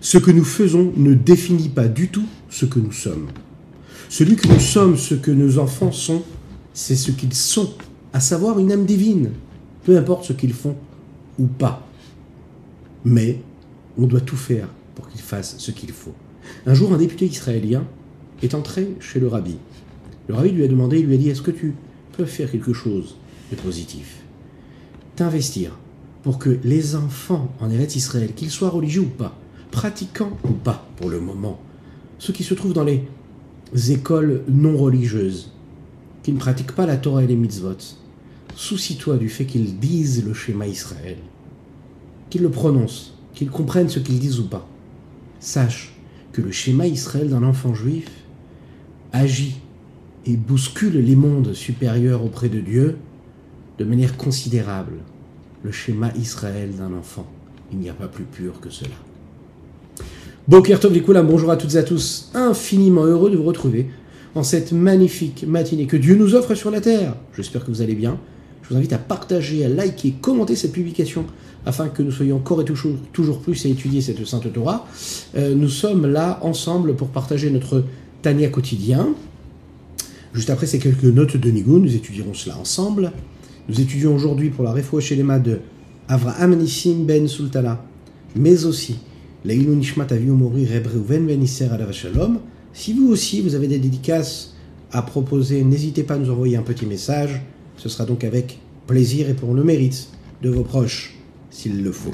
Ce que nous faisons ne définit pas du tout ce que nous sommes. Celui que nous sommes, ce que nos enfants sont, c'est ce qu'ils sont, à savoir une âme divine, peu importe ce qu'ils font ou pas. Mais on doit tout faire pour qu'ils fassent ce qu'il faut. Un jour, un député israélien est entré chez le rabbi. Le rabbi lui a demandé, il lui a dit, est-ce que tu peux faire quelque chose de positif? T'investir pour que les enfants en Eretz Israël, qu'ils soient religieux ou pas, pratiquants ou pas pour le moment, ceux qui se trouvent dans les écoles non religieuses, qui ne pratiquent pas la Torah et les mitzvot, soucie-toi du fait qu'ils disent le schéma Israël, qu'ils le prononcent, qu'ils comprennent ce qu'ils disent ou pas. Sache que le schéma Israël d'un enfant juif agit et bouscule les mondes supérieurs auprès de Dieu de manière considérable. Le schéma Israël d'un enfant, il n'y a pas plus pur que cela. Bokertov Likula, bonjour à toutes et à tous, infiniment heureux de vous retrouver en cette magnifique matinée que Dieu nous offre sur la terre. J'espère que vous allez bien. Je vous invite à partager, à liker, commenter cette publication afin que nous soyons encore et toujours, plus à étudier cette sainte Torah. Euh, nous sommes là ensemble pour partager notre Tania quotidien. Juste après ces quelques notes de Nigoun, nous étudierons cela ensemble. Nous étudions aujourd'hui pour la Refoua Shelema de Avraham Nissim Ben Sultana, mais aussi ben si vous aussi, vous avez des dédicaces à proposer, n'hésitez pas à nous envoyer un petit message. Ce sera donc avec plaisir et pour le mérite de vos proches, s'il le faut.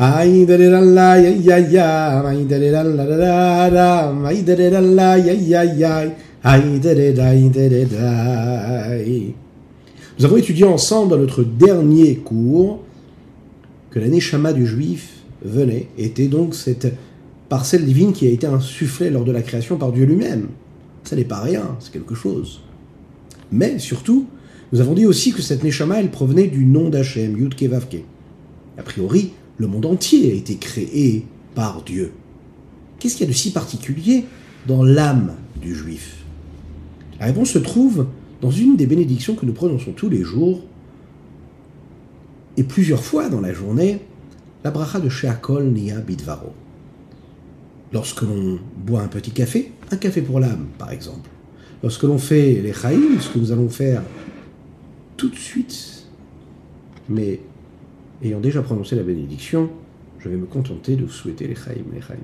Ay, da da da la, ya ya ya, ay, da da da da da da, ay, da da da la, ya ya ya, ay, da da da da da. Nous avons étudié ensemble dans notre dernier cours que la Neshama du juif venait, était donc cette parcelle divine qui a été insufflée lors de la création par Dieu lui-même. Ça n'est pas rien, c'est quelque chose. Mais surtout, nous avons dit aussi que cette Neshama, elle provenait du nom d'Hachem, Yudke Vavke. A priori, le monde entier a été créé par Dieu. Qu'est-ce qu'il y a de si particulier dans l'âme du juif? La réponse se trouve dans une des bénédictions que nous prononçons tous les jours, et plusieurs fois dans la journée, la bracha de Sheakol Nia Bidvaro. Lorsque l'on boit un petit café, un café pour l'âme par exemple, lorsque l'on fait les chaïm, ce que nous allons faire tout de suite, mais ayant déjà prononcé la bénédiction, je vais me contenter de vous souhaiter les chaïm, les chaïm.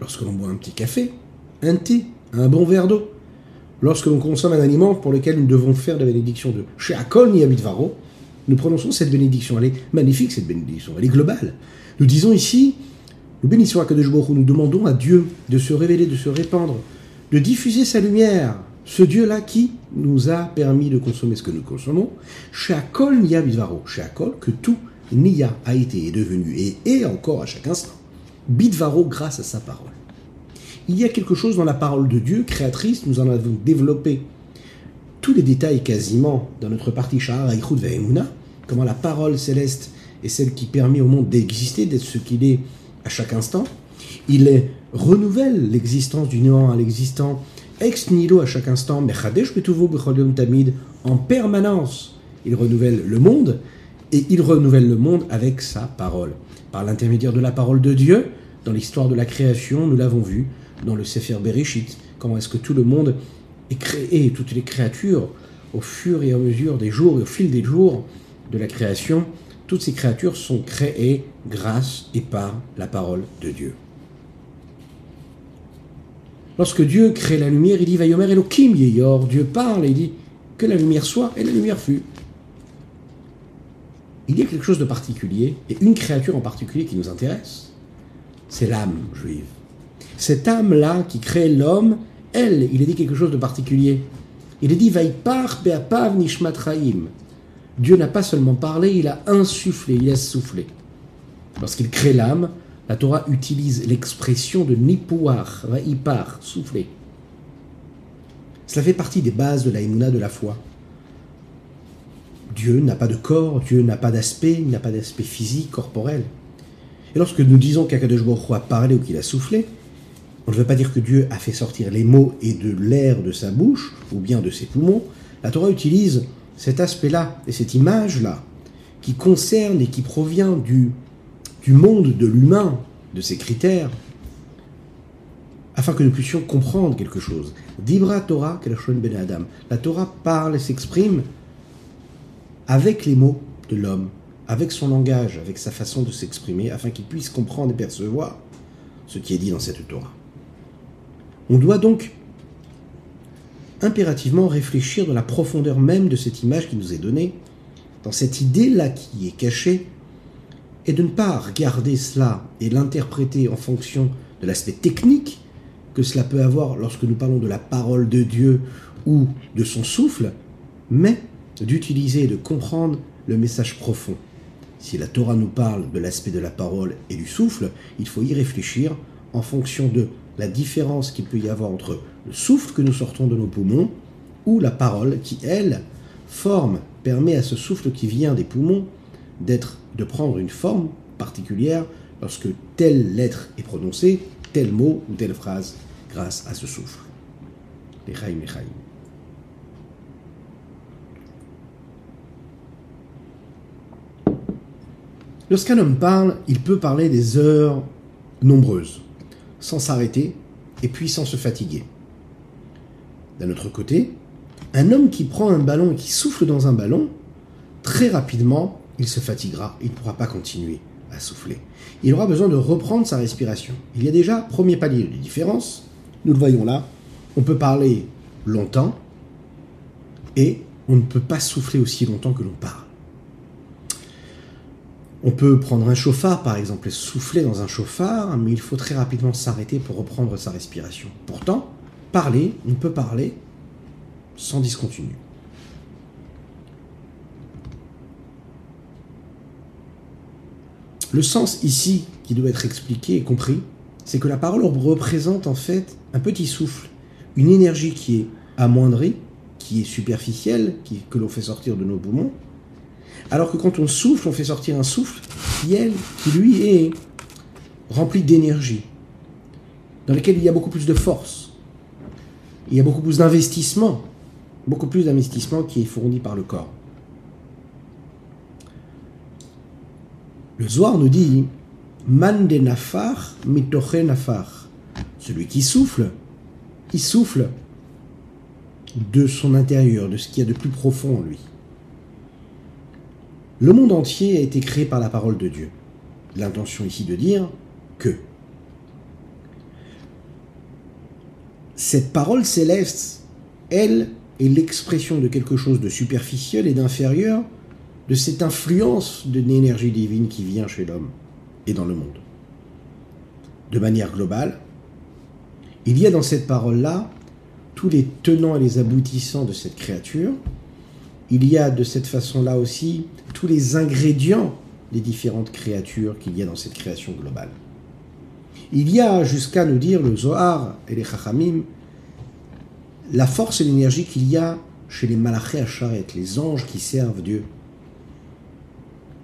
Lorsque l'on boit un petit café, un thé, un bon verre d'eau, lorsque l'on consomme un aliment pour lequel nous devons faire la bénédiction de Sheakol Niyabitvaro, nous prononçons cette bénédiction. Elle est magnifique, cette bénédiction. Elle est globale. Nous disons ici, nous bénissons Akadosh Baruch nous demandons à Dieu de se révéler, de se répandre, de diffuser sa lumière. Ce Dieu-là qui nous a permis de consommer ce que nous consommons. Sheakol Niyabitvaro. Sheakol, que tout Niya a été et devenu et est encore à chaque instant. Bidvaro grâce à sa parole. Il y a quelque chose dans la parole de Dieu, créatrice, nous en avons développé tous les détails quasiment dans notre partie Shahar Aichud Ve'emuna, comment la parole céleste est celle qui permet au monde d'exister, d'être ce qu'il est à chaque instant. Il renouvelle l'existence du néant à l'existant, ex nihilo à chaque instant, Mechadesh Betuvo Tamid, en permanence. Il renouvelle le monde, et il renouvelle le monde avec sa parole. Par l'intermédiaire de la parole de Dieu, dans l'histoire de la création, nous l'avons vu dans le Sefer Bereshit, comment est-ce que tout le monde est créé, toutes les créatures, au fur et à mesure des jours et au fil des jours de la création, toutes ces créatures sont créées grâce et par la parole de Dieu. Lorsque Dieu crée la lumière, il dit Vayomer Elohim Yeyor, Dieu parle et il dit que la lumière soit, et la lumière fut. Il y a quelque chose de particulier, et une créature en particulier qui nous intéresse, c'est l'âme juive. Cette âme-là qui crée l'homme, elle, il est dit quelque chose de particulier. Il est dit Vaipar be'apav nishmat. Dieu n'a pas seulement parlé, il a insufflé, il a soufflé. Lorsqu'il crée l'âme, la Torah utilise l'expression de nipouar, vaipar, souffler. Cela fait partie des bases de la de la foi. Dieu n'a pas de corps, Dieu n'a pas d'aspect, il n'a pas d'aspect physique, corporel. Et lorsque nous disons qu'Akadosh a parlé ou qu'il a soufflé, on ne veut pas dire que Dieu a fait sortir les mots et de l'air de sa bouche, ou bien de ses poumons. La Torah utilise cet aspect-là et cette image-là, qui concerne et qui provient du, du monde de l'humain, de ses critères, afin que nous puissions comprendre quelque chose. Dibra Torah ben Adam. La Torah parle et s'exprime avec les mots de l'homme, avec son langage, avec sa façon de s'exprimer, afin qu'il puisse comprendre et percevoir ce qui est dit dans cette Torah. On doit donc impérativement réfléchir dans la profondeur même de cette image qui nous est donnée, dans cette idée-là qui est cachée, et de ne pas regarder cela et l'interpréter en fonction de l'aspect technique que cela peut avoir lorsque nous parlons de la parole de Dieu ou de son souffle, mais d'utiliser et de comprendre le message profond. Si la Torah nous parle de l'aspect de la parole et du souffle, il faut y réfléchir en fonction de la différence qu'il peut y avoir entre le souffle que nous sortons de nos poumons ou la parole qui, elle, forme, permet à ce souffle qui vient des poumons d'être, de prendre une forme particulière lorsque telle lettre est prononcée, tel mot ou telle phrase grâce à ce souffle. Lorsqu'un homme parle, il peut parler des heures nombreuses, sans s'arrêter et puis sans se fatiguer. D'un autre côté, un homme qui prend un ballon et qui souffle dans un ballon, très rapidement, il se fatiguera, il ne pourra pas continuer à souffler. Il aura besoin de reprendre sa respiration. Il y a déjà premier palier de différence, nous le voyons là, on peut parler longtemps et on ne peut pas souffler aussi longtemps que l'on parle. On peut prendre un chauffard, par exemple, et souffler dans un chauffard, mais il faut très rapidement s'arrêter pour reprendre sa respiration. Pourtant, parler, on peut parler sans discontinu. Le sens ici qui doit être expliqué et compris, c'est que la parole représente en fait un petit souffle, une énergie qui est amoindrie, qui est superficielle, que l'on fait sortir de nos poumons, alors que quand on souffle, on fait sortir un souffle qui, lui est rempli d'énergie, dans lequel il y a beaucoup plus de force, il y a beaucoup plus d'investissement, beaucoup plus d'investissement qui est fourni par le corps. Le Zohar nous dit Man de nafar, mitoche nafar. Celui qui souffle, il souffle de son intérieur, de ce qu'il y a de plus profond en lui. Le monde entier a été créé par la parole de Dieu. L'intention ici de dire que cette parole céleste, elle, est l'expression de quelque chose de superficiel et d'inférieur, de cette influence de l'énergie divine qui vient chez l'homme et dans le monde. De manière globale, il y a dans cette parole-là tous les tenants et les aboutissants de cette créature, il y a de cette façon-là aussi tous les ingrédients des différentes créatures qu'il y a dans cette création globale. Il y a, jusqu'à nous dire le Zohar et les Chachamim, la force et l'énergie qu'il y a chez les Malachés Acharet, les anges qui servent Dieu.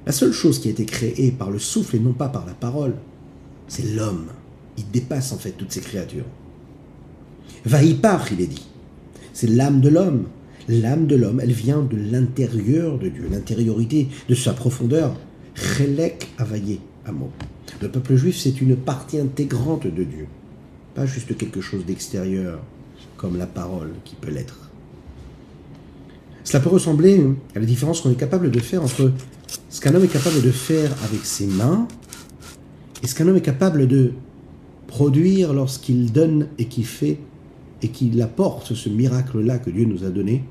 La seule chose qui a été créée par le souffle et non pas par la parole, c'est l'homme. Il dépasse en fait toutes ces créatures. Vaïpar, il est dit. C'est l'âme de l'homme. L'âme de l'homme, elle vient de l'intérieur de Dieu, l'intériorité de sa profondeur. Chelek availlé, mot. Le peuple juif, c'est une partie intégrante de Dieu, pas juste quelque chose d'extérieur, comme la parole qui peut l'être. Cela peut ressembler à la différence qu'on est capable de faire entre ce qu'un homme est capable de faire avec ses mains et ce qu'un homme est capable de produire lorsqu'il donne et qu'il fait et qu'il apporte ce miracle-là que Dieu nous a donné,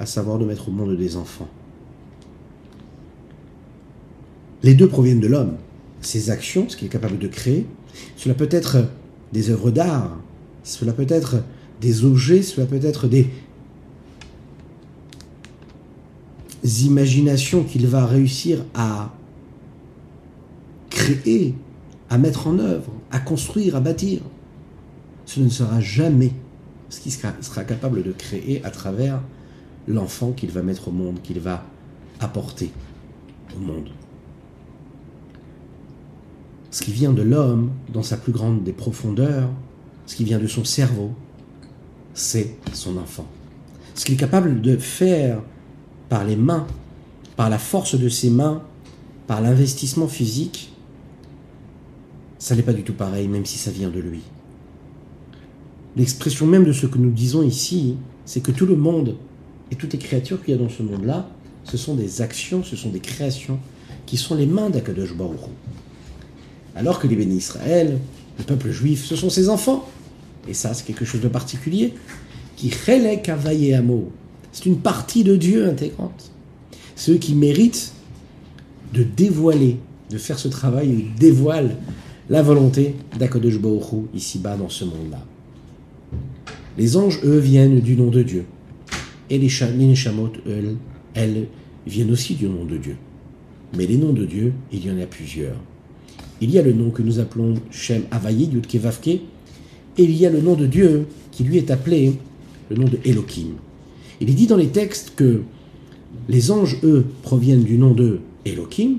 à savoir de mettre au monde des enfants. Les deux proviennent de l'homme. Ses actions, ce qu'il est capable de créer, cela peut être des œuvres d'art, cela peut être des objets, cela peut être des, imaginations qu'il va réussir à créer, à mettre en œuvre, à construire, à bâtir, ce ne sera jamais ce qu'il sera, capable de créer à travers l'enfant qu'il va mettre au monde, qu'il va apporter au monde. Ce qui vient de l'homme, dans sa plus grande des profondeurs, ce qui vient de son cerveau, c'est son enfant. Ce qu'il est capable de faire par les mains, par la force de ses mains, par l'investissement physique, ça n'est pas du tout pareil, même si ça vient de lui. L'expression même de ce que nous disons ici, c'est que tout le monde et toutes les créatures qu'il y a dans ce monde-là, ce sont des actions, ce sont des créations qui sont les mains d'Akadosh Baruch Alors que les bénis Israël, le peuple juif, ce sont ses enfants. Et ça, c'est quelque chose de particulier. Qui chelek amo. C'est une partie de Dieu intégrante. Ceux qui méritent de dévoiler, de faire ce travail, ils dévoilent la volonté d'Akadosh Baruch ici-bas dans ce monde-là. Les anges, eux, viennent du nom de Dieu. Et les Neshamot, elles, viennent aussi du nom de Dieu. Mais les noms de Dieu, il y en a plusieurs. Il y a le nom que nous appelons Shem Avaye, Yudke Vavke, et il y a le nom de Dieu qui lui est appelé le nom de Elohim. Il est dit dans les textes que les anges, eux, proviennent du nom de Elohim,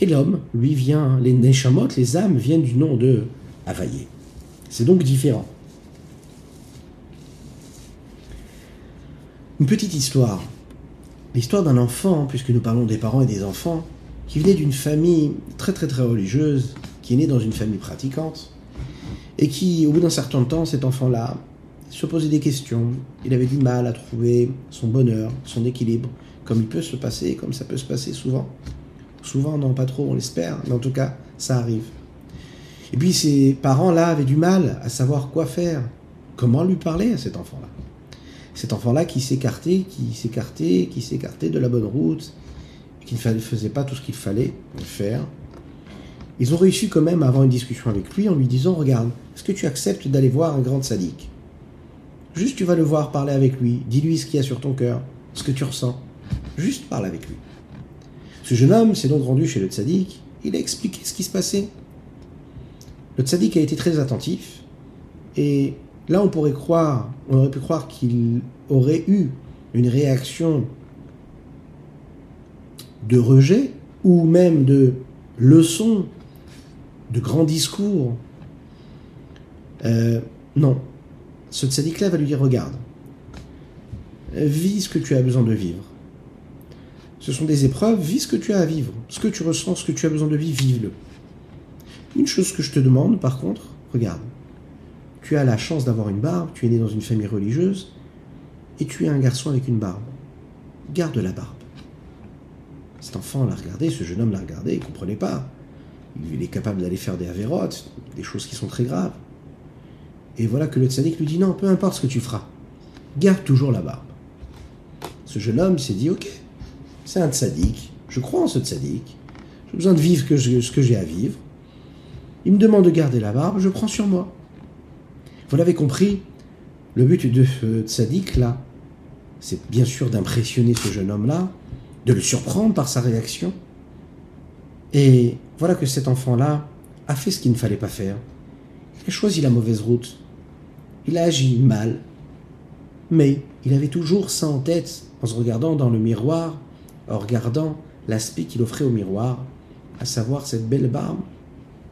et l'homme, lui, vient, les Neshamot, les âmes, viennent du nom de Avaye. C'est donc différent. Une petite histoire. L'histoire d'un enfant, puisque nous parlons des parents et des enfants, qui venait d'une famille très très très religieuse, qui est né dans une famille pratiquante, et qui, au bout d'un certain temps, cet enfant-là se posait des questions. Il avait du mal à trouver son bonheur, son équilibre, comme il peut se passer, comme ça peut se passer souvent. Souvent, non, pas trop, on l'espère, mais en tout cas, ça arrive. Et puis, ses parents-là avaient du mal à savoir quoi faire, comment lui parler à cet enfant-là cet enfant-là qui s'écartait, qui s'écartait, qui s'écartait de la bonne route, qui ne faisait pas tout ce qu'il fallait faire. Ils ont réussi quand même à avoir une discussion avec lui en lui disant Regarde, est-ce que tu acceptes d'aller voir un grand sadique? Juste, tu vas le voir, parler avec lui, dis-lui ce qu'il y a sur ton cœur, ce que tu ressens. Juste parle avec lui. Ce jeune homme s'est donc rendu chez le tzaddik, il a expliqué ce qui se passait. Le tzaddik a été très attentif et Là, on pourrait croire, on aurait pu croire qu'il aurait eu une réaction de rejet ou même de leçon, de grand discours. Euh, non. Ce tzaddik-là va lui dire Regarde, vis ce que tu as besoin de vivre. Ce sont des épreuves, vis ce que tu as à vivre. Ce que tu ressens, ce que tu as besoin de vivre, vive-le. Une chose que je te demande, par contre, regarde tu as la chance d'avoir une barbe, tu es né dans une famille religieuse, et tu es un garçon avec une barbe. Garde la barbe. Cet enfant l'a regardé, ce jeune homme l'a regardé, il ne comprenait pas. Il est capable d'aller faire des avérotes, des choses qui sont très graves. Et voilà que le tzaddik lui dit non, peu importe ce que tu feras, garde toujours la barbe. Ce jeune homme s'est dit ok, c'est un tzaddik, je crois en ce tzaddik, j'ai besoin de vivre ce que j'ai à vivre. Il me demande de garder la barbe, je prends sur moi. Vous l'avez compris, le but de ce tzaddik là, c'est bien sûr d'impressionner ce jeune homme-là, de le surprendre par sa réaction. Et voilà que cet enfant-là a fait ce qu'il ne fallait pas faire. Il a choisi la mauvaise route. Il a agi mal. Mais il avait toujours ça en tête en se regardant dans le miroir, en regardant l'aspect qu'il offrait au miroir, à savoir cette belle barbe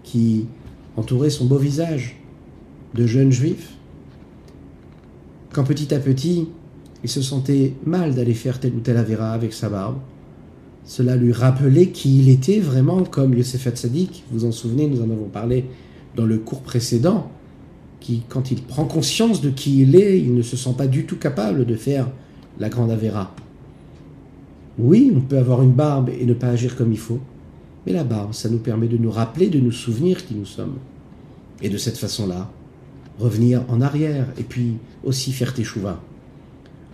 qui entourait son beau visage de jeunes juifs, quand petit à petit, il se sentait mal d'aller faire tel ou tel avéra avec sa barbe, cela lui rappelait qui il était vraiment comme Yosef Hatzadik, vous en souvenez, nous en avons parlé dans le cours précédent, qui, quand il prend conscience de qui il est, il ne se sent pas du tout capable de faire la grande avéra. Oui, on peut avoir une barbe et ne pas agir comme il faut, mais la barbe, ça nous permet de nous rappeler, de nous souvenir qui nous sommes. Et de cette façon-là, revenir en arrière et puis aussi faire tes chouvas.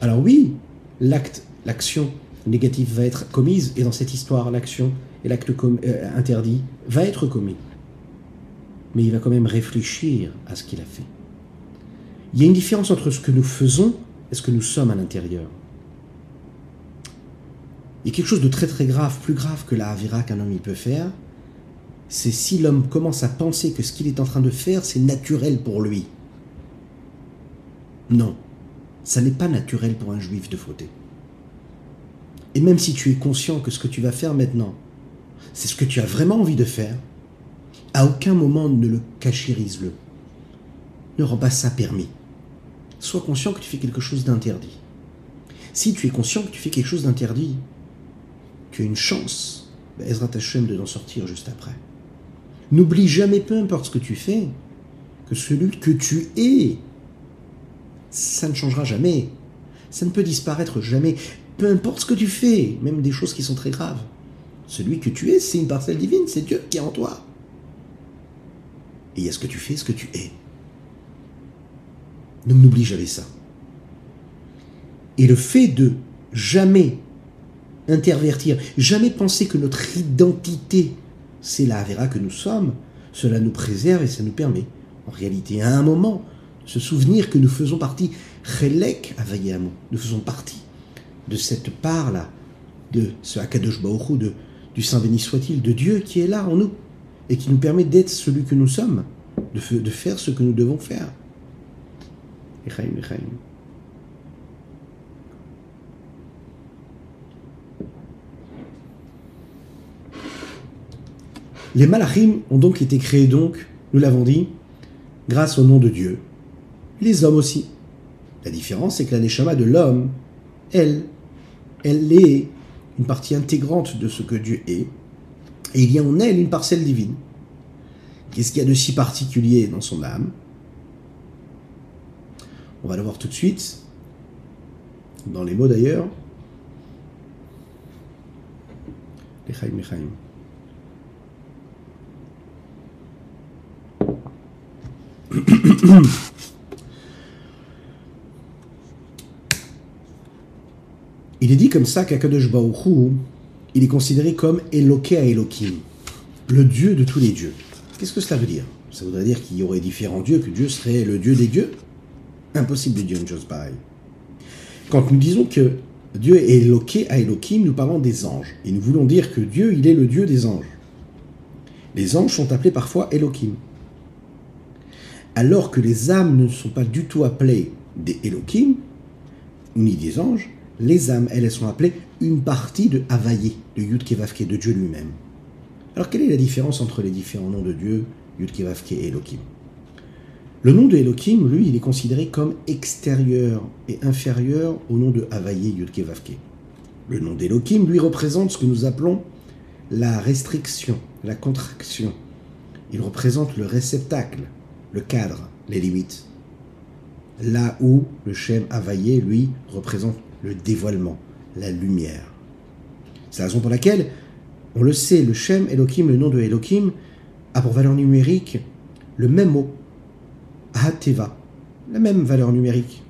Alors oui, l'acte, l'action négative va être commise et dans cette histoire, l'action et l'acte euh, interdit va être commis. Mais il va quand même réfléchir à ce qu'il a fait. Il y a une différence entre ce que nous faisons et ce que nous sommes à l'intérieur. Il y a quelque chose de très très grave, plus grave que la Avira qu'un homme il peut faire, c'est si l'homme commence à penser que ce qu'il est en train de faire, c'est naturel pour lui. Non, ça n'est pas naturel pour un juif de fauter. Et même si tu es conscient que ce que tu vas faire maintenant, c'est ce que tu as vraiment envie de faire, à aucun moment ne le cachérise-le. Ne rends pas ça permis. Sois conscient que tu fais quelque chose d'interdit. Si tu es conscient que tu fais quelque chose d'interdit, tu as une chance, Ezra Tachem, de d'en sortir juste après. N'oublie jamais, peu importe ce que tu fais, que celui que tu es, ça ne changera jamais. Ça ne peut disparaître jamais. Peu importe ce que tu fais, même des choses qui sont très graves. Celui que tu es, c'est une parcelle divine, c'est Dieu qui est en toi. Et il y a ce que tu fais, ce que tu es. Donc n'oublie jamais ça. Et le fait de jamais intervertir, jamais penser que notre identité, c'est la Avera que nous sommes, cela nous préserve et ça nous permet, en réalité, à un moment, se souvenir que nous faisons partie, Chelek Avayamu, nous faisons partie de cette part-là, de ce Akadosh Baruch de, du Saint béni soit-il, de Dieu qui est là en nous et qui nous permet d'être celui que nous sommes, de, faire ce que nous devons faire. Les malachim ont donc été créés donc, nous l'avons dit, grâce au nom de Dieu. Les hommes aussi. La différence, c'est que la neshama de l'homme, elle, elle est une partie intégrante de ce que Dieu est, et il y a en elle une parcelle divine. Qu'est-ce qu'il y a de si particulier dans son âme? On va le voir tout de suite, dans les mots d'ailleurs. Il est dit comme ça qu'Akadosh Baruch il est considéré comme Eloké à Elohim, le Dieu de tous les dieux. Qu'est-ce que cela veut dire? Ça voudrait dire qu'il y aurait différents dieux, que Dieu serait le Dieu des dieux? Impossible de dire une chose pareille. Quand nous disons que Dieu est Eloké à Elohim, nous parlons des anges. Et nous voulons dire que Dieu, il est le Dieu des anges. Les anges sont appelés parfois Elohim alors que les âmes ne sont pas du tout appelées des Elohim, ni des anges, les âmes, elles, sont appelées une partie de Havaye, de Yud Kevavke, de Dieu lui-même. Alors quelle est la différence entre les différents noms de Dieu, Yud Kevavke et Elohim? Le nom de Elohim, lui, il est considéré comme extérieur et inférieur au nom de Havaye, Yud Kevavke. Le nom d'Elohim, lui, représente ce que nous appelons la restriction, la contraction. Il représente le réceptacle, le cadre, les limites. Là où le Shem Havaïe, lui, représente le dévoilement, la lumière. C'est la raison pour laquelle, on le sait, le Shem Elohim, le nom de Elohim, a pour valeur numérique le même mot, Hateva, la même valeur numérique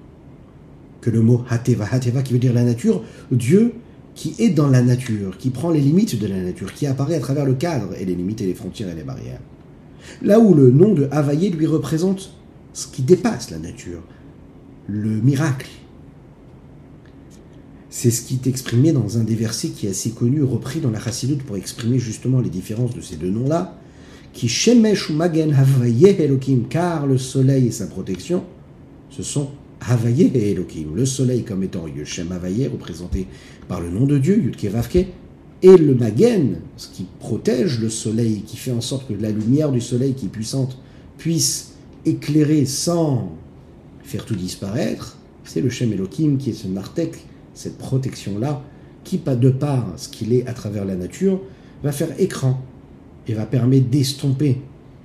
que le mot Hateva. Hateva qui veut dire la nature, Dieu qui est dans la nature, qui prend les limites de la nature, qui apparaît à travers le cadre et les limites et les frontières et les barrières. Là où le nom de Havaïe lui représente ce qui dépasse la nature, le miracle. C'est ce qui est exprimé dans un des versets qui est assez connu, repris dans la Chassidut pour exprimer justement les différences de ces deux noms-là, qui Shemesh ou Magen Havaye Elohim, car le soleil et sa protection, ce sont Havaye et Elohim. Le soleil comme étant Yoshem Havaye, représenté par le nom de Dieu, Yudkevavke, et le magen, ce qui protège le soleil, qui fait en sorte que la lumière du soleil qui est puissante puisse éclairer sans faire tout disparaître, c'est le Shem Elohim qui est ce nartek, cette protection-là, qui, de part ce qu'il est à travers la nature, va faire écran et va permettre d'estomper,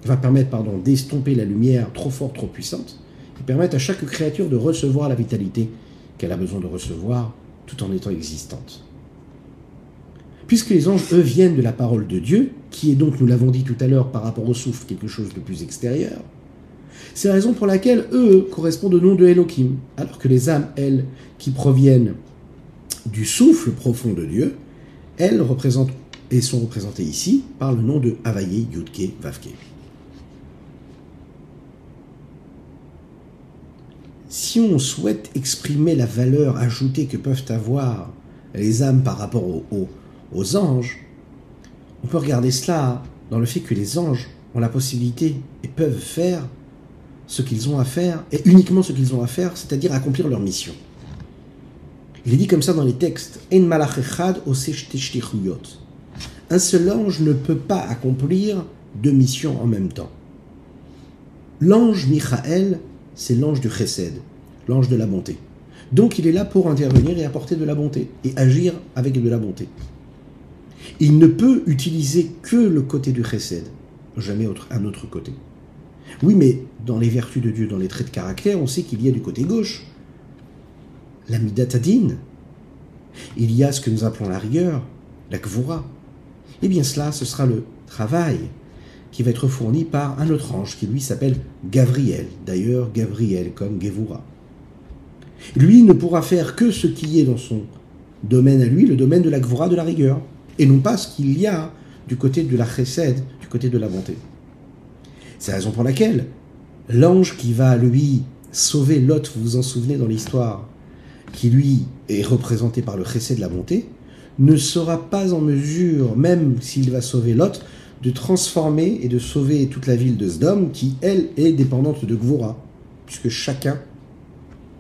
va permettre pardon d'estomper la lumière trop forte, trop puissante, qui permettent à chaque créature de recevoir la vitalité qu'elle a besoin de recevoir tout en étant existante. Puisque les anges, eux, viennent de la parole de Dieu, qui est donc, nous l'avons dit tout à l'heure, par rapport au souffle, quelque chose de plus extérieur, c'est la raison pour laquelle eux correspondent au nom de Elohim, alors que les âmes, elles, qui proviennent du souffle profond de Dieu, elles représentent et sont représentées ici par le nom de Havaye Yudke Vavke. Si on souhaite exprimer la valeur ajoutée que peuvent avoir les âmes par rapport aux anges, on peut regarder cela dans le fait que les anges ont la possibilité et peuvent faire ce qu'ils ont à faire, et uniquement ce qu'ils ont à faire, c'est-à-dire accomplir leur mission. Il est dit comme ça dans les textes Un seul ange ne peut pas accomplir deux missions en même temps. L'ange Michael, c'est l'ange du chesed, l'ange de la bonté. Donc il est là pour intervenir et apporter de la bonté, et agir avec de la bonté. Il ne peut utiliser que le côté du chesed, jamais un autre côté. Oui, mais dans les vertus de Dieu, dans les traits de caractère, on sait qu'il y a du côté gauche la midatadine. Il y a ce que nous appelons la rigueur, la kvoura. Eh bien cela, ce sera le travail qui va être fourni par un autre ange qui lui s'appelle Gavriel. D'ailleurs, Gavriel comme Gevura. Lui ne pourra faire que ce qui est dans son domaine à lui, le domaine de la kvoura, de la rigueur, et non pas ce qu'il y a du côté de la chesed, du côté de la bonté. C'est la raison pour laquelle l'ange qui va, lui, sauver Lot, vous vous en souvenez dans l'histoire, qui lui est représenté par le chesed de la bonté, ne sera pas en mesure, même s'il va sauver Lot, de transformer et de sauver toute la ville de Sdom, qui, elle, est dépendante de Gvora, puisque chacun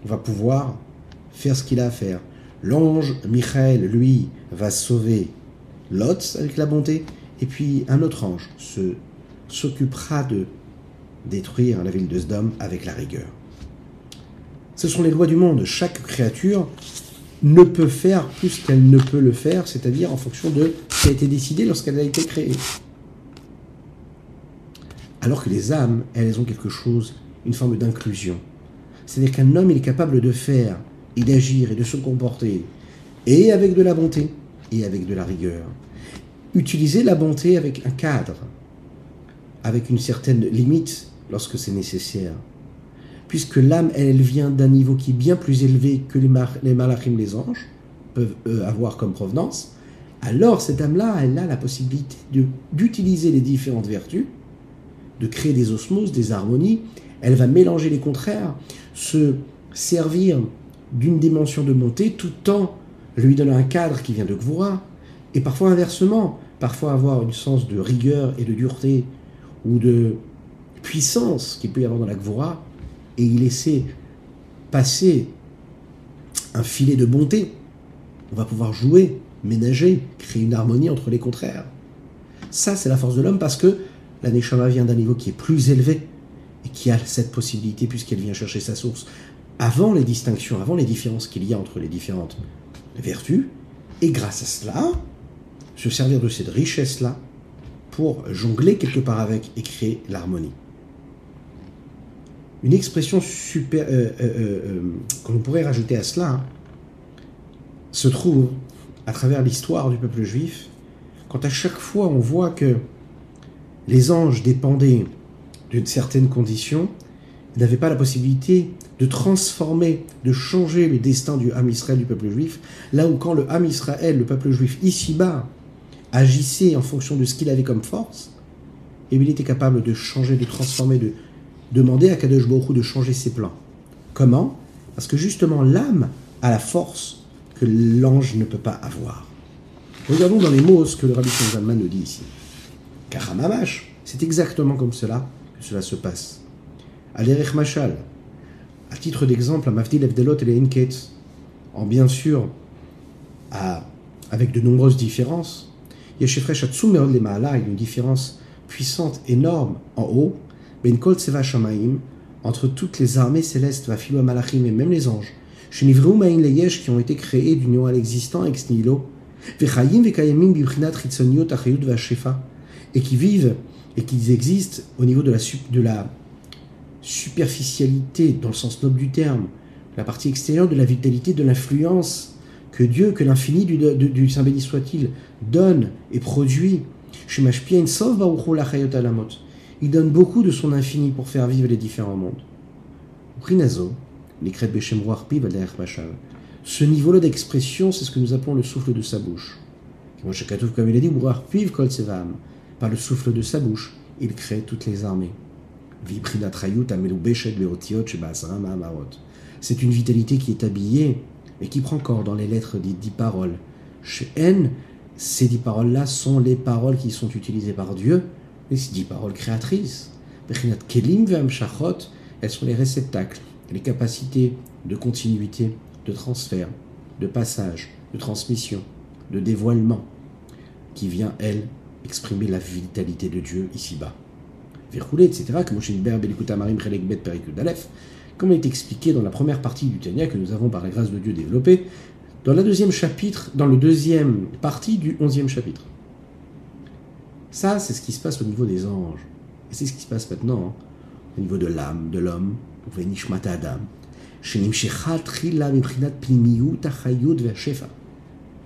va pouvoir faire ce qu'il a à faire. L'ange Michael, lui, va sauver Lot avec la bonté, et puis un autre ange s'occupera de détruire la ville de Sdom avec la rigueur. Ce sont les lois du monde. Chaque créature ne peut faire plus qu'elle ne peut le faire, c'est-à-dire en fonction de ce qui a été décidé lorsqu'elle a été créée. Alors que les âmes, elles ont quelque chose, une forme d'inclusion. C'est-à-dire qu'un homme, est capable de faire et d'agir et de se comporter, et avec de la bonté, et avec de la rigueur. Utiliser la bonté avec un cadre, avec une certaine limite lorsque c'est nécessaire. Puisque l'âme, elle, vient d'un niveau qui est bien plus élevé que les, malachim, les anges, peuvent avoir comme provenance, alors cette âme-là, elle a la possibilité d'utiliser les différentes vertus, de créer des osmoses, des harmonies, elle va mélanger les contraires, se servir d'une dimension de montée tout en lui donnant un cadre qui vient de Gvura, et parfois inversement, parfois avoir une sens de rigueur et de dureté ou de puissance qu'il peut y avoir dans la Gvora et y laisser passer un filet de bonté. On va pouvoir jouer, ménager, créer une harmonie entre les contraires. Ça, c'est la force de l'homme parce que la Neshama vient d'un niveau qui est plus élevé et qui a cette possibilité puisqu'elle vient chercher sa source avant les distinctions, avant les différences qu'il y a entre les différentes vertus. Et grâce à cela, se servir de cette richesse-là pour jongler quelque part avec et créer l'harmonie. Une expression super euh, euh, euh, qu'on pourrait rajouter à cela hein, se trouve à travers l'histoire du peuple juif, quand à chaque fois on voit que les anges dépendaient d'une certaine condition, n'avaient pas la possibilité de transformer, de changer le destin du Ham Israël, du peuple juif, là où quand le Ham Israël, le peuple juif ici-bas, agissait en fonction de ce qu'il avait comme force, et il était capable de changer, de transformer, de demander à Kadosh Baruch de changer ses plans. Comment? Parce que justement l'âme a la force que l'ange ne peut pas avoir. Regardons dans les mots ce que le Rabbi Zalman nous dit ici. Karamamash, c'est exactement comme cela que cela se passe. Alerech Machal, à titre d'exemple, à Mafdil Evdelot et les Inket, en bien sûr, avec de nombreuses différences, il y a une différence puissante, énorme, en haut, ben kol shamaim, entre toutes les armées célestes, vafilo malachim et même les anges, shenivru ma'in leyesh qui ont été créés d'union à l'existant ex nihilo, vechayim vekayamim bibchinat chitzoniot achayut vashefa, et qui vivent et qui existent au niveau de la, de la superficialité, dans le sens noble du terme, la partie extérieure de la vitalité, de l'influence que Dieu, que l'infini du, du, Saint béni soit-il, donne et produit. Il donne beaucoup de son infini pour faire vivre les différents mondes. Ce niveau-là d'expression, c'est ce que nous appelons le souffle de sa bouche. Comme il a dit, par le souffle de sa bouche, il crée toutes les armées. C'est une vitalité qui est habillée et qui prend corps dans les lettres des dix paroles. Chez N, ces dix paroles-là sont les paroles qui sont utilisées par Dieu, les dix paroles créatrices. Kelim elles sont les réceptacles, les capacités de continuité, de transfert, de passage, de transmission, de dévoilement, qui vient, elle, exprimer la vitalité de Dieu ici-bas. Verroulé, etc., comme il est expliqué dans la première partie du Tania que nous avons par la grâce de Dieu développé, dans la deuxième chapitre, dans le deuxième partie du onzième chapitre. Ça, c'est ce qui se passe au niveau des anges. Et c'est ce qui se passe maintenant hein, au niveau de l'âme, de l'homme.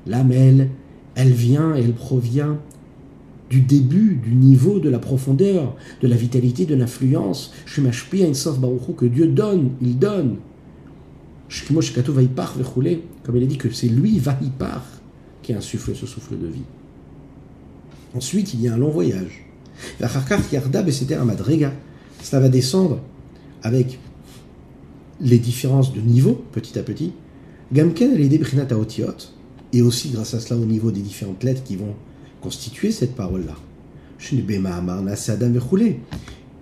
L'âme, elle, elle vient et elle provient du début, du niveau, de la profondeur, de la vitalité, de l'influence. que Dieu donne, il donne. Comme il a dit que c'est lui, Vahipar, qui insuffle ce souffle de vie. Ensuite, il y a un long voyage. Cela va descendre avec les différences de niveau, petit à petit. Gamken, elle est et aussi grâce à cela au niveau des différentes lettres qui vont constituer cette parole-là.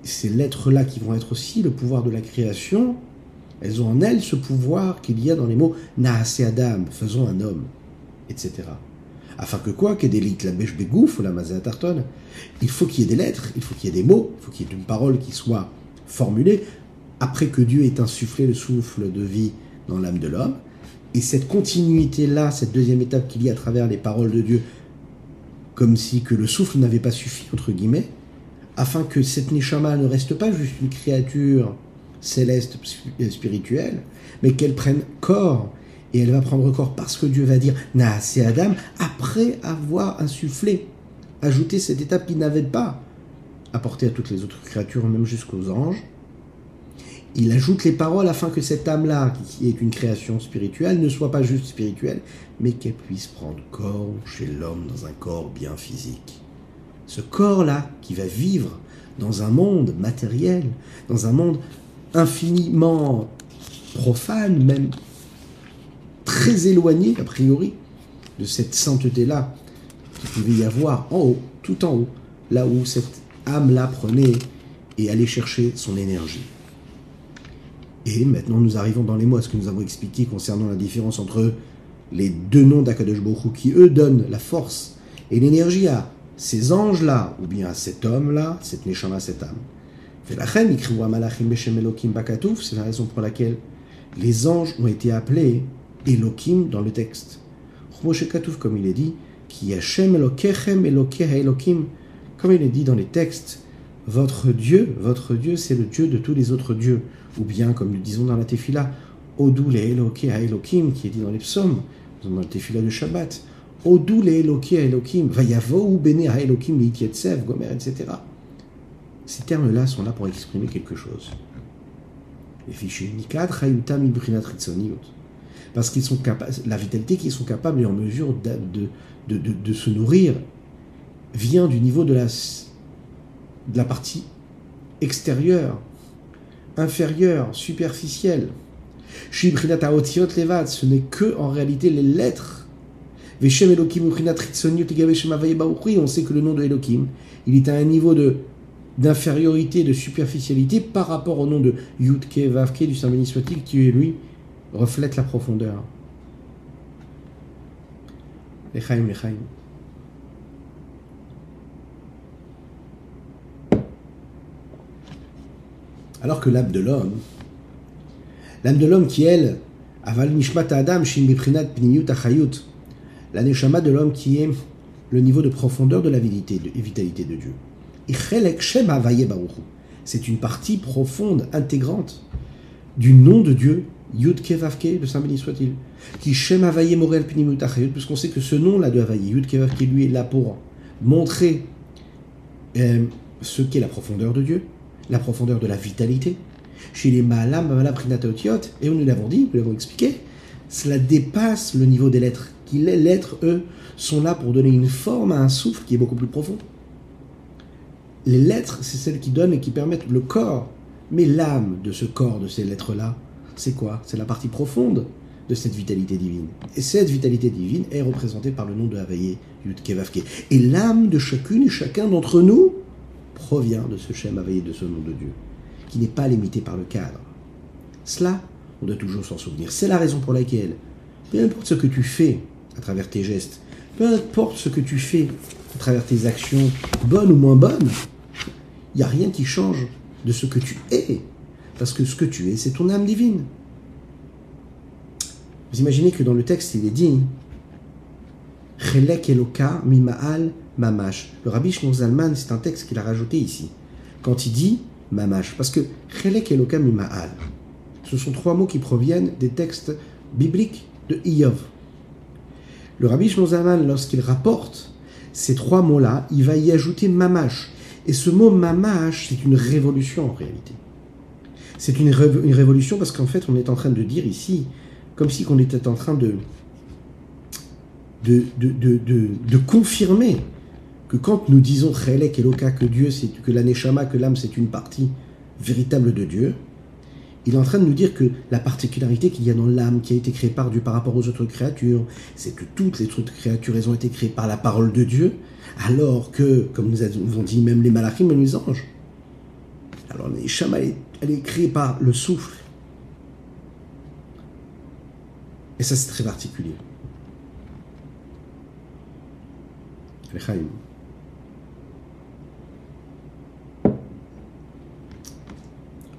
Ces lettres-là qui vont être aussi le pouvoir de la création, elles ont en elles ce pouvoir qu'il y a dans les mots Naase Adam, faisons un homme, etc. Afin que quoi Que des la bêche bégouf ou la tartonne, il faut qu'il y ait des lettres, il faut qu'il y ait des mots, il faut qu'il y ait une parole qui soit formulée après que Dieu ait insufflé le souffle de vie dans l'âme de l'homme. Et cette continuité-là, cette deuxième étape qu'il y a à travers les paroles de Dieu, comme si que le souffle n'avait pas suffi, entre guillemets, afin que cette Neshama ne reste pas juste une créature céleste spirituelle, mais qu'elle prenne corps, et elle va prendre corps parce que Dieu va dire Na, c'est Adam, après avoir insufflé, ajouté cette étape qu'il n'avait pas apportée à toutes les autres créatures, même jusqu'aux anges, il ajoute les paroles afin que cette âme-là, qui est une création spirituelle, ne soit pas juste spirituelle, mais qu'elle puisse prendre corps chez l'homme dans un corps bien physique. Ce corps-là, qui va vivre dans un monde matériel, dans un monde infiniment profane, même très éloigné, a priori, de cette sainteté-là qu'il pouvait y avoir en haut, tout en haut, là où cette âme-là prenait et allait chercher son énergie. Et maintenant, nous arrivons dans les mots à ce que nous avons expliqué concernant la différence entre les deux noms d'Akadosh Baruch qui, eux, donnent la force et l'énergie à ces anges-là, ou bien à cet homme-là, cette neshama, cette âme. C'est la raison pour laquelle les anges ont été appelés Elohim dans le texte. Comme il est dit, qui Comme il est dit dans les textes, votre Dieu, votre Dieu, c'est le Dieu de tous les autres dieux. Ou bien, comme nous disons dans la Tefila, Odou le Elohim, qui est dit dans les psaumes, dans la Tefila de Shabbat. Odou le Elohim, Vayavo bene Elohim, Gomer, etc. Ces termes-là sont là pour exprimer quelque chose. Parce qu'ils sont capables, la vitalité qu'ils sont capables et en mesure de, de, de, se nourrir vient du niveau de la de la partie extérieure, inférieure, superficielle. Ce n'est que en réalité les lettres. On sait que le nom de Elohim, il est à un niveau de d'infériorité, de superficialité par rapport au nom de Yudke Vavke du Saint béni soit-il, qui lui reflète la profondeur. Lechaim, lechaim. Alors que l'âme de l'homme, l'âme de l'homme qui, elle, aval nishmat adam achayut, la neshama de l'homme qui est le niveau de profondeur de la vitalité, de, vitalité de Dieu. C'est une partie profonde, intégrante du nom de Dieu, Yud Kevavke, de Saint béni soit-il, qui Shem Avaye Morel puisqu'on sait que ce nom-là de Avaye, Yud Kevavke, lui est là pour montrer euh, ce qu'est la profondeur de Dieu, la profondeur de la vitalité. Chez les Maalam, et nous l'avons dit, nous l'avons expliqué, cela dépasse le niveau des lettres. Qui les lettres, eux, sont là pour donner une forme à un souffle qui est beaucoup plus profond. Les lettres, c'est celles qui donnent et qui permettent le corps. Mais l'âme de ce corps, de ces lettres-là, c'est quoi? C'est la partie profonde de cette vitalité divine. Et cette vitalité divine est représentée par le nom de Havaye, Yud Kevavke. Et l'âme de chacune et chacun d'entre nous provient de ce Shem Havaye, de ce nom de Dieu, qui n'est pas limité par le cadre. Cela, on doit toujours s'en souvenir. C'est la raison pour laquelle, peu importe ce que tu fais à travers tes gestes, peu importe ce que tu fais à travers tes actions, bonnes ou moins bonnes, il n'y a rien qui change de ce que tu es. Parce que ce que tu es, c'est ton âme divine. Vous imaginez que dans le texte, il est dit Chelek Eloka Mima'al Mamash. Le rabbi Shmuel Zalman, c'est un texte qu'il a rajouté ici. Quand il dit Mamash. Parce que Chelek Eloka Mima'al, ce sont trois mots qui proviennent des textes bibliques de Iyov. Le rabbi Shmuel Zalman, lorsqu'il rapporte ces trois mots-là, il va y ajouter Mamash. Et ce mot Mamash, c'est une révolution en réalité. C'est une, une, révolution parce qu'en fait, on est en train de dire ici comme si on était en train de, de, de, de, confirmer que quand nous disons Eloka, que Dieu, c'est que l'aneshama, que l'âme, c'est une partie véritable de Dieu, il est en train de nous dire que la particularité qu'il y a dans l'âme qui a été créée par Dieu par rapport aux autres créatures, c'est que toutes les autres créatures, ont été créées par la parole de Dieu, alors que, comme nous avons dit, même les malachim, même les anges. Alors, l'aneshama, elle est créée par le souffle Et ça, c'est très particulier.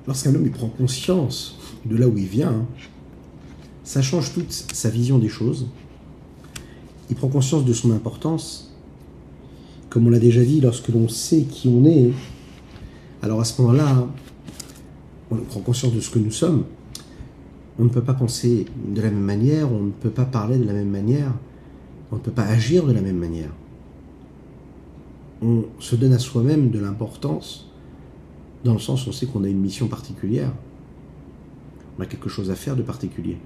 Lorsqu'un homme prend conscience de là où il vient, ça change toute sa vision des choses. Il prend conscience de son importance. Comme on l'a déjà dit, lorsque l'on sait qui on est, alors à ce moment-là, on prend conscience de ce que nous sommes, on ne peut pas penser de la même manière, on ne peut pas parler de la même manière, on ne peut pas agir de la même manière. On se donne à soi-même de l'importance dans le sens où on sait qu'on a une mission particulière. On a quelque chose à faire de particulier.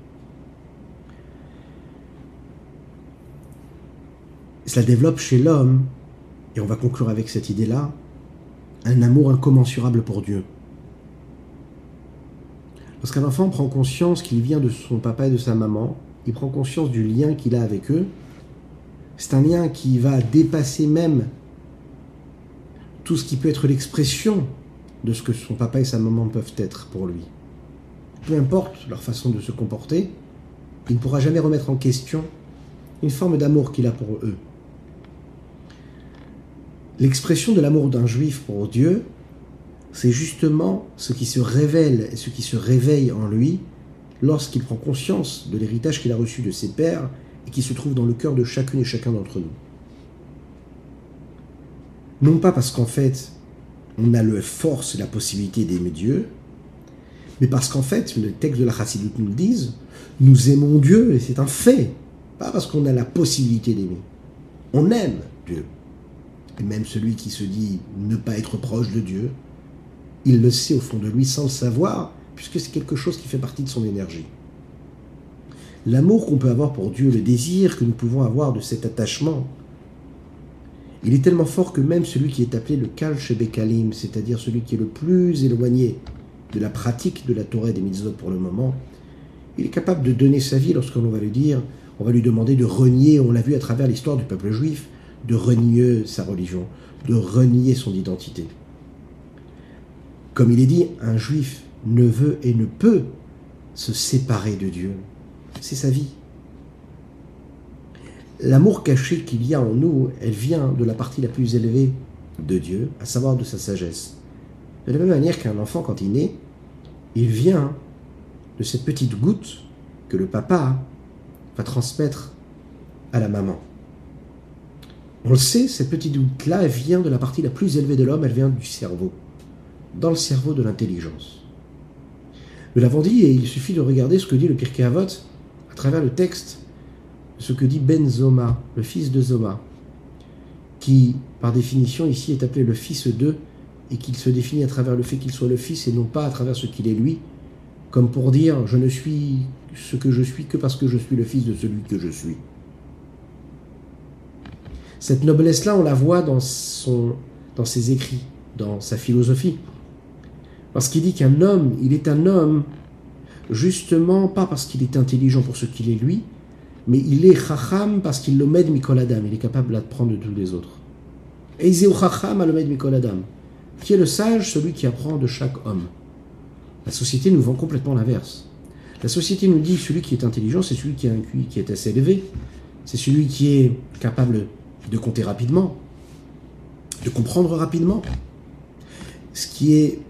cela développe chez l'homme, et on va conclure avec cette idée-là, un amour incommensurable pour Dieu. Lorsqu'un enfant prend conscience qu'il vient de son papa et de sa maman, il prend conscience du lien qu'il a avec eux. C'est un lien qui va dépasser même tout ce qui peut être l'expression de ce que son papa et sa maman peuvent être pour lui. Peu importe leur façon de se comporter, il ne pourra jamais remettre en question une forme d'amour qu'il a pour eux. L'expression de l'amour d'un juif pour Dieu, c'est justement ce qui se révèle et ce qui se réveille en lui lorsqu'il prend conscience de l'héritage qu'il a reçu de ses pères et qui se trouve dans le cœur de chacune et chacun d'entre nous. Non pas parce qu'en fait, on a la force et la possibilité d'aimer Dieu, mais parce qu'en fait, le texte de la Chassidoute nous le disent, nous aimons Dieu et c'est un fait, pas parce qu'on a la possibilité d'aimer. On aime Dieu. Et même celui qui se dit ne pas être proche de Dieu, il le sait au fond de lui sans le savoir, puisque c'est quelque chose qui fait partie de son énergie. L'amour qu'on peut avoir pour Dieu, le désir que nous pouvons avoir de cet attachement, il est tellement fort que même celui qui est appelé le Kal Shebekalim, c'est-à-dire celui qui est le plus éloigné de la pratique de la Torah et des mitzvot pour le moment, il est capable de donner sa vie lorsqu'on va lui dire, on va lui demander de renier, on l'a vu à travers l'histoire du peuple juif, de renier sa religion, de renier son identité. Comme il est dit, un juif ne veut et ne peut se séparer de Dieu. C'est sa vie. L'amour caché qu'il y a en nous, elle vient de la partie la plus élevée de Dieu, à savoir de sa sagesse. De la même manière qu'un enfant, quand il naît, il vient de cette petite goutte que le papa va transmettre à la maman. On le sait, cette petite goutte-là, vient de la partie la plus élevée de l'homme, elle vient du cerveau dans le cerveau de l'intelligence. Nous l'avons dit, et il suffit de regarder ce que dit le Pirkei Avot à travers le texte, ce que dit Ben Zoma, le fils de Zoma, qui, par définition, ici est appelé le fils d'eux, et qu'il se définit à travers le fait qu'il soit le fils et non pas à travers ce qu'il est lui, comme pour dire je ne suis ce que je suis que parce que je suis le fils de celui que je suis. Cette noblesse-là, on la voit dans ses écrits, dans sa philosophie. Parce qu'il dit qu'un homme, il est un homme justement pas parce qu'il est intelligent pour ce qu'il est lui, mais il est chacham parce qu'il l'omed mikol adam, il est capable d'apprendre de tous les autres. Et chacham alomed mikol adam. Qui est le sage Celui qui apprend de chaque homme. La société nous vend complètement l'inverse. La société nous dit que celui qui est intelligent, c'est celui qui a un qui est assez élevé. C'est celui qui est capable de compter rapidement, de comprendre rapidement. Ce qui est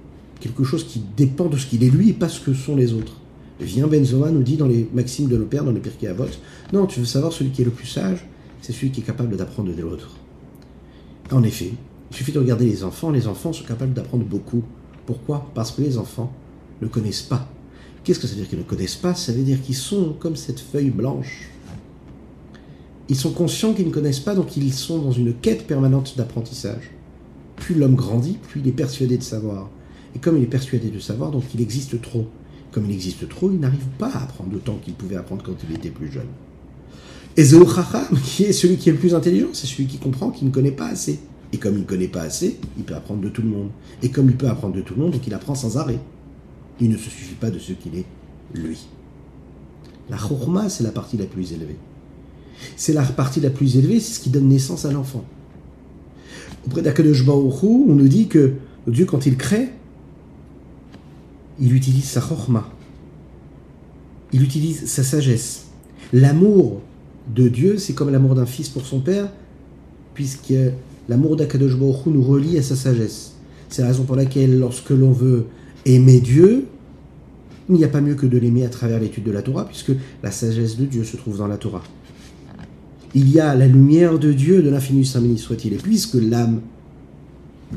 quelque chose qui dépend de ce qu'il est lui et pas ce que sont les autres. Vient Benzoa nous dit dans les Maximes de l'Opère, dans les Pirkei Avot, non, tu veux savoir celui qui est le plus sage, c'est celui qui est capable d'apprendre de l'autre. En effet, il suffit de regarder les enfants, les enfants sont capables d'apprendre beaucoup. Pourquoi? Parce que les enfants ne connaissent pas. Qu'est-ce que ça veut dire qu'ils ne connaissent pas? Ça veut dire qu'ils sont comme cette feuille blanche. Ils sont conscients qu'ils ne connaissent pas, donc ils sont dans une quête permanente d'apprentissage. Plus l'homme grandit, plus il est persuadé de savoir. Et comme il est persuadé de savoir, donc il existe trop. Comme il existe trop, il n'arrive pas à apprendre autant qu'il pouvait apprendre quand il était plus jeune. Et Chacham, qui est celui qui est le plus intelligent, c'est celui qui comprend qu'il ne connaît pas assez. Et comme il ne connaît pas assez, il peut apprendre de tout le monde. Et comme il peut apprendre de tout le monde, donc il apprend sans arrêt. Il ne se suffit pas de ce qu'il est, lui. La chorma, c'est la partie la plus élevée. C'est la partie la plus élevée, c'est ce qui donne naissance à l'enfant. Auprès d'Akadosh on nous dit que Dieu, quand il crée, il utilise sa chorma. Il utilise sa sagesse. L'amour de Dieu, c'est comme l'amour d'un fils pour son père, puisque l'amour d'Akadosh nous relie à sa sagesse. C'est la raison pour laquelle, lorsque l'on veut aimer Dieu, il n'y a pas mieux que de l'aimer à travers l'étude de la Torah, puisque la sagesse de Dieu se trouve dans la Torah. Il y a la lumière de Dieu, de l'infini saint béni soit-il, et puisque l'âme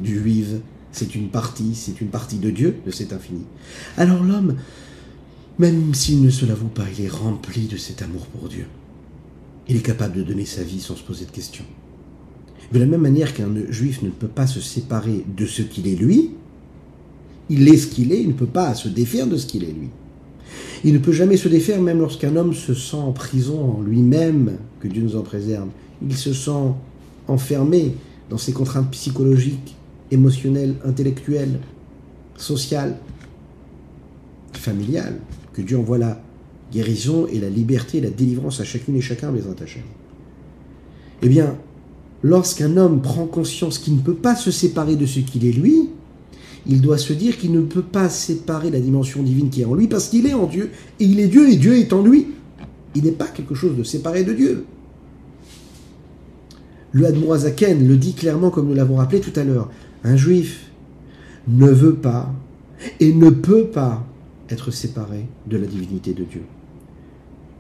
du juive, c'est une partie, c'est une partie de Dieu, de cet infini. Alors l'homme, même s'il ne se l'avoue pas, il est rempli de cet amour pour Dieu. Il est capable de donner sa vie sans se poser de questions. De la même manière qu'un juif ne peut pas se séparer de ce qu'il est lui, il est ce qu'il est, il ne peut pas se défaire de ce qu'il est lui. Il ne peut jamais se défaire même lorsqu'un homme se sent en prison en lui-même, que Dieu nous en préserve. Il se sent enfermé dans ses contraintes psychologiques, émotionnelles, intellectuelles, sociales, familiales, que Dieu envoie la guérison et la liberté et la délivrance à chacune et chacun des attachés. Eh bien, lorsqu'un homme prend conscience qu'il ne peut pas se séparer de ce qu'il est lui, il doit se dire qu'il ne peut pas séparer la dimension divine qui est en lui parce qu'il est en Dieu et il est Dieu et Dieu est en lui. Il n'est pas quelque chose de séparé de Dieu. Le Admoazaken le dit clairement comme nous l'avons rappelé tout à l'heure. Un juif ne veut pas et ne peut pas être séparé de la divinité de Dieu.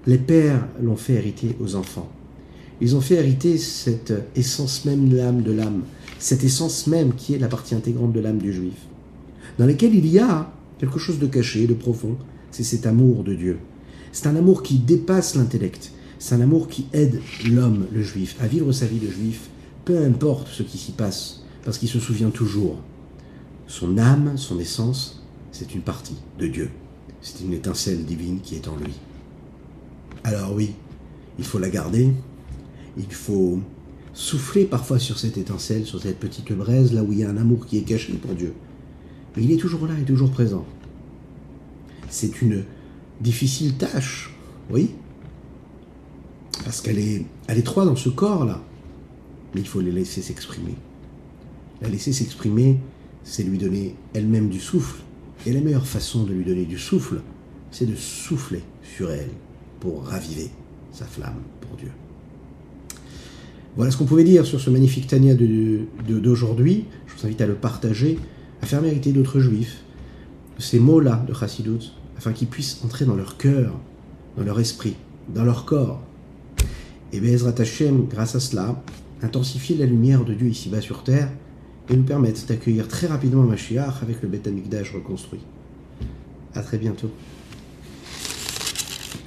Les pères l'ont fait hériter aux enfants. Ils ont fait hériter cette essence même de l'âme de l'âme, cette essence même qui est la partie intégrante de l'âme du juif dans lesquels il y a quelque chose de caché, de profond. C'est cet amour de Dieu. C'est un amour qui dépasse l'intellect. C'est un amour qui aide l'homme, le juif, à vivre sa vie de juif, peu importe ce qui s'y passe, parce qu'il se souvient toujours. Son âme, son essence, c'est une partie de Dieu. C'est une étincelle divine qui est en lui. Alors oui, il faut la garder, il faut souffler parfois sur cette étincelle, sur cette petite braise, là où il y a un amour qui est caché pour Dieu. Mais il est toujours là, il est toujours présent. C'est une difficile tâche, oui, parce qu'elle est, elle est dans ce corps-là. Mais il faut la laisser s'exprimer. La laisser s'exprimer, c'est lui donner elle-même du souffle. Et la meilleure façon de lui donner du souffle, c'est de souffler sur elle pour raviver sa flamme pour Dieu. Voilà ce qu'on pouvait dire sur ce magnifique Tania d'aujourd'hui. Je vous invite à le partager à faire mériter d'autres juifs ces mots-là de Chassidut, afin qu'ils puissent entrer dans leur cœur, dans leur esprit, dans leur corps. Et Bezrat Hashem, grâce à cela, intensifier la lumière de Dieu ici-bas sur terre et nous permettre d'accueillir très rapidement Mashiach avec le Beth reconstruit. A très bientôt.